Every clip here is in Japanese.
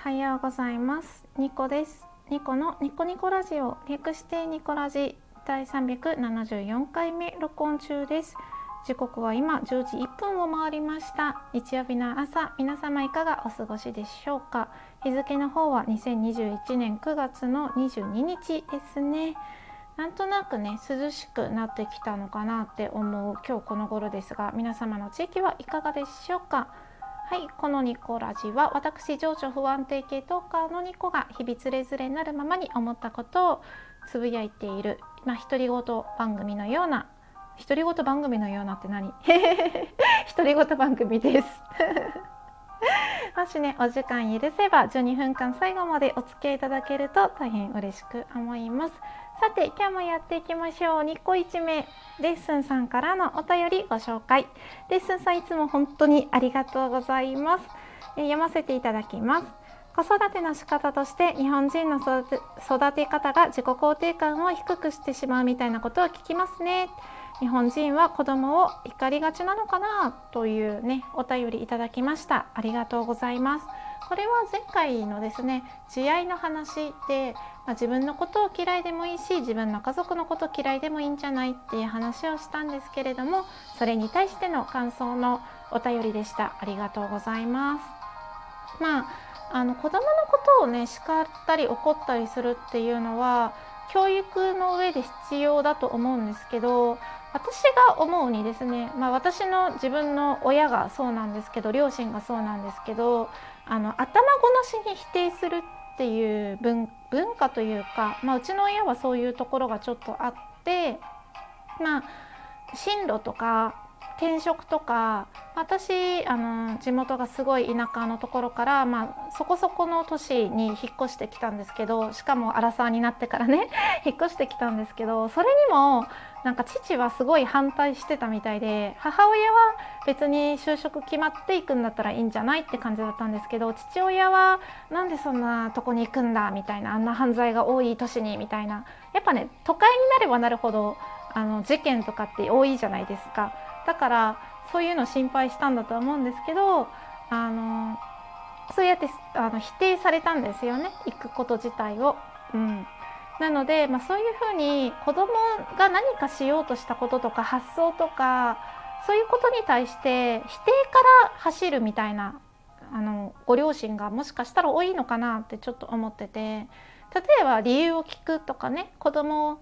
おはようございます。ニコです。ニコのニコニコラジオ略してニコラジ。第374回目録音中です。時刻は今10時1分を回りました。日曜日の朝皆様いかがお過ごしでしょうか？日付の方は2021年9月の22日ですね。なんとなくね涼しくなってきたのかなって思う今日この頃ですが皆様の地域はいかがでしょうか？はいこのニコラジは私情緒不安定系トーカーのニコが日々つれづれになるままに思ったことをつぶやいているまあ独り言番組のような独り言番組のようなって何？独り言番組です。もしねお時間許せば12分間最後までお付き合いいただけると大変嬉しく思います。さて今日もやっていきましょう。2個1名レッスンさんからのお便りご紹介。レッスンさんいつも本当にありがとうございます、え読ませていただきます。子育ての仕方として日本人の育て方が自己肯定感を低くしてしまうみたいなことを聞きますね。日本人は子供を怒りがちなのかなというねお便りいただきました。ありがとうございます。これは前回のですね慈愛の話で、まあ、自分のことを嫌いでもいいし自分の家族のこと嫌いでもいいんじゃないっていう話をしたんですけれどもそれに対しての感想のお便りでした。ありがとうございます。まああの子供のことをね叱ったり怒ったりするっていうのは教育の上で必要だと思うんですけど私が思うにですね、まあ、私の自分の親がそうなんですけど両親がそうなんですけどあの頭ごなしに否定するっていう文化というか、まあ、うちの親はそういうところがちょっとあってまあ進路とか転職とか私あの地元がすごい田舎のところから、まあ、そこそこの都市に引っ越してきたんですけどしかもアラサーになってからね 引っ越してきたんですけどそれにもなんか父はすごい反対してたみたいで母親は別に就職決まっていくんだったらいいんじゃないって感じだったんですけど父親はなんでそんなとこに行くんだみたいなあんな犯罪が多い都市にみたいなやっぱね都会になればなるほどあの事件とかって多いじゃないですか。だからそういうの心配したんだと思うんですけどあのそうやってあの否定されたんですよね行くこと自体を。うん、なので、まあ、そういうふうに子供が何かしようとしたこととか発想とかそういうことに対して否定から走るみたいなあのご両親がもしかしたら多いのかなってちょっと思ってて例えば理由を聞くとかね子供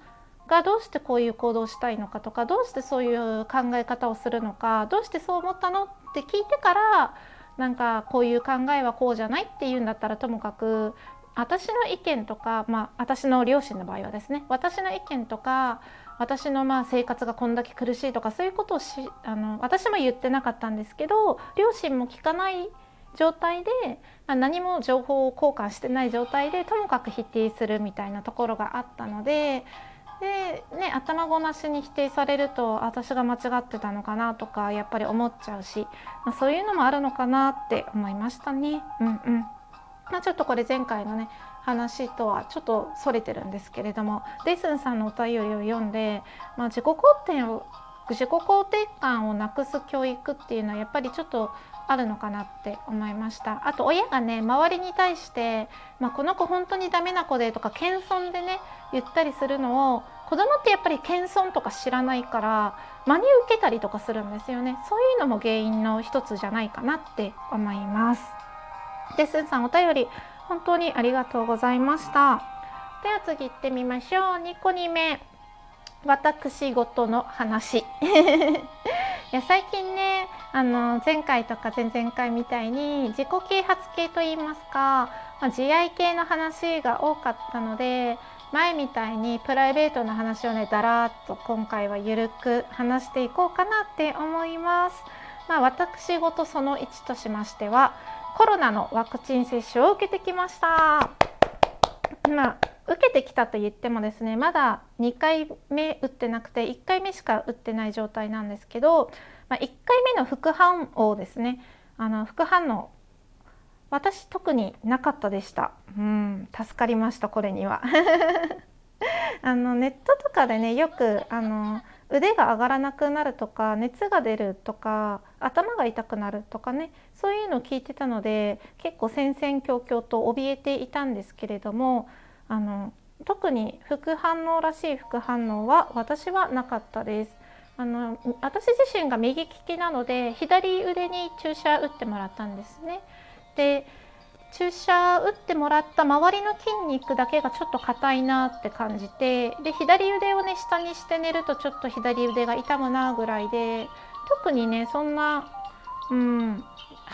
がどうしてこういう行動をしたいのかとかどうしてそういう考え方をするのかどうしてそう思ったのって聞いてからなんかこういう考えはこうじゃないっていうんだったらともかく私の意見とか、まあ、私の両親の場合はですね私の意見とか私のまあ生活がこんだけ苦しいとかそういうことをしあの私も言ってなかったんですけど両親も聞かない状態で、まあ、何も情報を交換してない状態でともかく否定するみたいなところがあったのでで、ね、頭ごなしに否定されると私が間違ってたのかなとかやっぱり思っちゃうし、まあ、そういうのもあるのかなって思いましたね。うんうんまあ、ちょっとこれ前回のね話とはちょっとそれてるんですけれどもデイスンさんのお便りを読んで、まあ、自己肯定を自己肯定感をなくす教育っていうのはやっぱりちょっとあるのかなって思いました。あと親がね周りに対して、まあ、この子本当にダメな子でとか謙遜でね言ったりするのを子供ってやっぱり謙遜とか知らないから真に受けたりとかするんですよね。そういうのも原因の一つじゃないかなって思います。で、すんさんお便り本当にありがとうございました。では次行ってみましょう。2個2目私事の話 いや最近ねあの前回とか前々回みたいに自己啓発系といいますか、まあ、自愛系の話が多かったので前みたいにプライベートな話をねだらっと今回はゆるく話していこうかなって思います。まあ、私事その1としましてはコロナのワクチン接種を受けてきました。まあ受けてきたと言ってもですねまだ2回目打ってなくて1回目しか打ってない状態なんですけど、まあ、1回目の副反応ですね。あの副反応私特になかったでした。うん助かりましたこれには。あのネットとかでねよくあの腕が上がらなくなるとか熱が出るとか頭が痛くなるとかねそういうのを聞いてたので結構戦々恐々と怯えていたんですけれどもあの特に副反応らしい副反応は私はなかったです。あの私自身が右利きなので左腕に注射打ってもらったんですね。で注射打ってもらった周りの筋肉だけがちょっと硬いなって感じてで左腕をね下にして寝るとちょっと左腕が痛むなぐらいで特にねそんな、うん、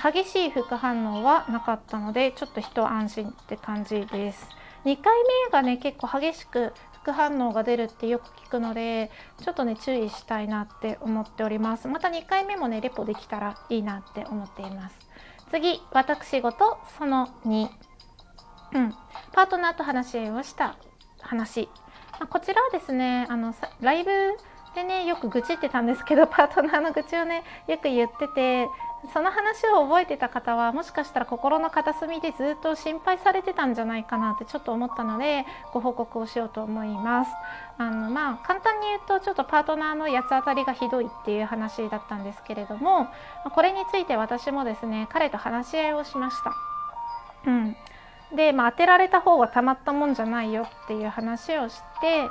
激しい副反応はなかったのでちょっと一安心って感じです。2回目がね結構激しく副反応が出るってよく聞くのでちょっとね注意したいなって思っております。また2回目もねレポできたらいいなって思っています。次私事その2うん。パートナーと話し合いをした話、まあ、こちらはですねあのライブでねよく愚痴ってたんですけど パートナーの愚痴をねよく言っててその話を覚えてた方はもしかしたら心の片隅でずっと心配されてたんじゃないかなってちょっと思ったのでご報告をしようと思います。あのまあ簡単に言うとちょっとパートナーの八つ当たりがひどいっていう話だったんですけれどもこれについて私もですね彼と話し合いをしました。うん、で、まあ、当てられた方はたまったもんじゃないよっていう話をして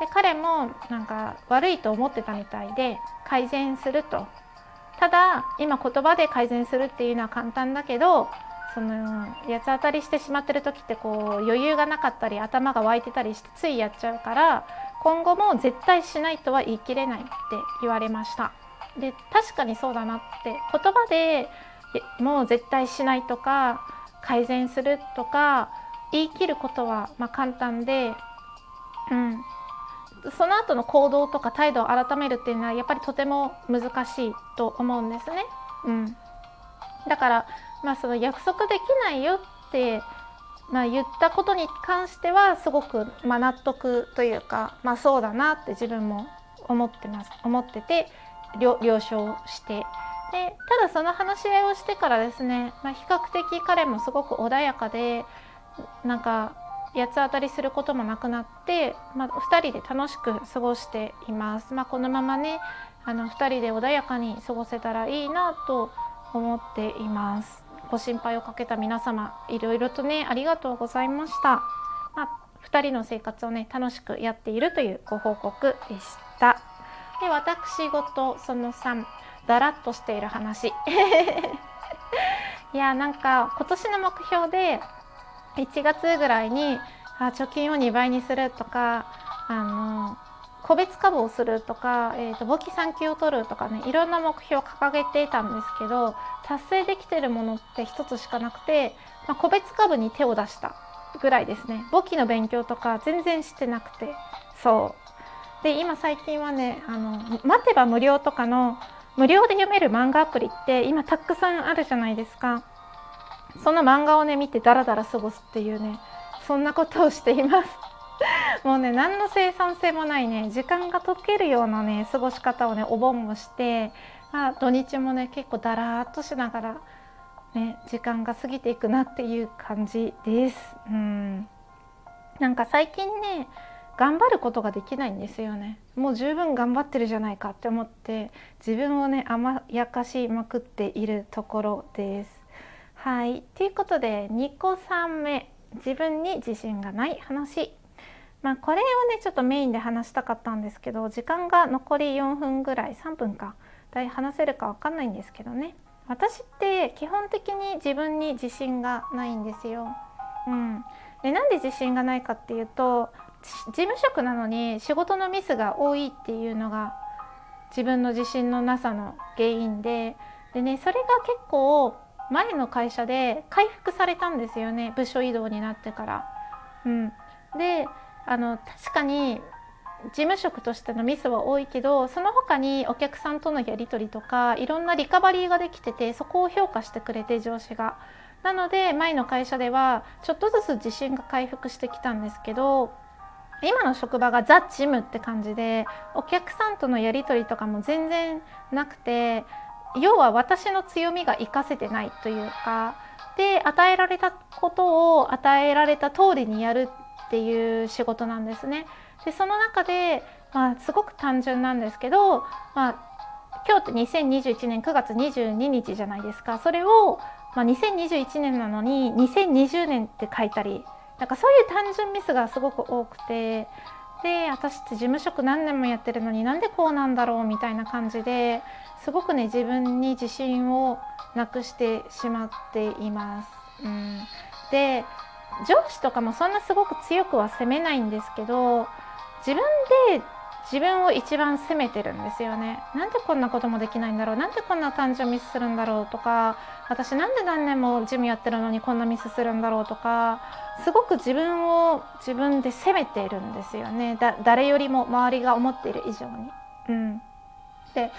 で彼もなんか悪いと思ってたみたいで改善するとただ今言葉で改善するっていうのは簡単だけどその八つ当たりしてしまってる時ってこう余裕がなかったり頭が湧いてたりしてついやっちゃうから今後も絶対しないとは言い切れないって言われました。で確かにそうだなって言葉でもう絶対しないとか改善するとか言い切ることはま簡単で、うん、その後の行動とか態度を改めるっていうのはやっぱりとても難しいと思うんですね。うん、だからまあその約束できないよって、まあ、言ったことに関してはすごくまあ納得というか、まあ、そうだなって自分も思ってます。思ってて了承して。でただその話し合いをしてからですね、まあ、比較的彼もすごく穏やかでなんか八つ当たりすることもなくなって、まあ、2人で楽しく過ごしています。まあ、このままねあの2人で穏やかに過ごせたらいいなと思っています。ご心配をかけた皆様いろいろとねありがとうございました。まあ、2人の生活をね楽しくやっているというご報告でした。で私事その3だらっとしている話 いやなんか今年の目標で1月ぐらいにあ貯金を2倍にするとかあの個別株をするとか、えーと、簿記3級を取るとかねいろんな目標を掲げていたんですけど達成できてるものって1つしかなくて、まあ、個別株に手を出したぐらいですね。簿記の勉強とか全然してなくて。そう。で今最近はねあの待てば無料とかの無料で読める漫画アプリって今たくさんあるじゃないですか。その漫画をね見てダラダラ過ごすっていうねそんなことをしています。もうね何の生産性もないね時間が解けるようなね過ごし方をねお盆もして、まあ、土日もね結構だらーっとしながらね時間が過ぎていくなっていう感じです。うん。なんか最近ね頑張ることができないんですよね。もう十分頑張ってるじゃないかって思って自分をね甘やかしまくっているところです。はい。ということで2個3目。自分に自信がない話。まあこれをねちょっとメインで話したかったんですけど時間が残り4分ぐらい3分か。だい話せるか分かんないんですけどね。私って基本的に自分に自信がないんですよ。うん、でなんで自信がないかっていうと事務職なのに仕事のミスが多いっていうのが自分の自信のなさの原因で。でねそれが結構前の会社で回復されたんですよね部署移動になってから。うん、であの確かに事務職としてのミスは多いけどその他にお客さんとのやり取りとかいろんなリカバリーができててそこを評価してくれて上司が。なので前の会社ではちょっとずつ自信が回復してきたんですけど今の職場がザ・ジムって感じでお客さんとのやり取りとかも全然なくて要は私の強みが活かせてないというかで与えられたことを与えられた通りにやるっていう仕事なんですね。でその中でまあ、すごく単純なんですけど、まあ、今日って2021年9月22日じゃないですかそれを、まあ、2021年なのに2020年って書いたりなんかそういう単純ミスがすごく多くてで私って事務職何年もやってるのになんでこうなんだろうみたいな感じですごくね自分に自信をなくしてしまっています。うん、で上司とかもそんなすごく強くは責めないんですけど自分で自分を一番責めてるんですよね。なんでこんなこともできないんだろう。なんでこんな誕生ミスするんだろうとか。私なんで何年もジムやってるのにこんなミスするんだろうとか。すごく自分を自分で責めているんですよね。誰よりも周りが思っている以上に。うん、で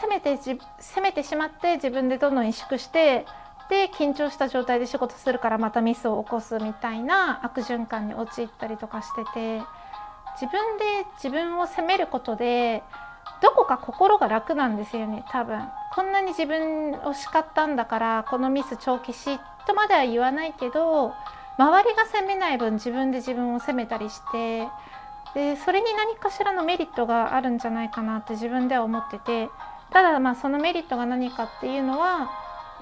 責めて責めてしまって自分でどんどん萎縮してで緊張した状態で仕事するからまたミスを起こすみたいな悪循環に陥ったりとかしてて。自分で自分を責めることでどこか心が楽なんですよね多分。こんなに自分を叱ったんだからこのミス長期しとまでは言わないけど周りが責めない分自分で自分を責めたりしてでそれに何かしらのメリットがあるんじゃないかなって自分では思っててただまあそのメリットが何かっていうのは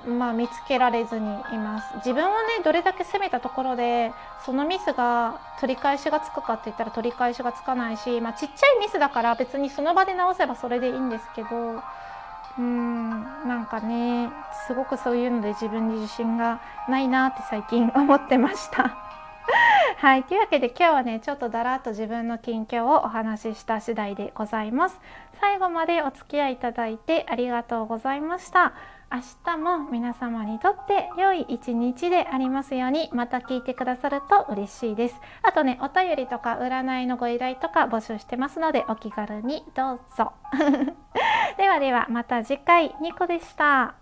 まあ、見つけられずにいます自分をねどれだけ責めたところでそのミスが取り返しがつくかって言ったら取り返しがつかないし、まあ、ちっちゃいミスだから別にその場で直せばそれでいいんですけどうんなんかねすごくそういうので自分に自信がないなって最近思ってました。はい。というわけで今日はね、ちょっとだらっと自分の近況をお話しした次第でございます。最後までお付き合いいただいてありがとうございました。明日も皆様にとって良い一日でありますようにまた聞いてくださると嬉しいです。あとね、お便りとか占いのご依頼とか募集してますのでお気軽にどうぞ。ではではまた次回、ニコでした。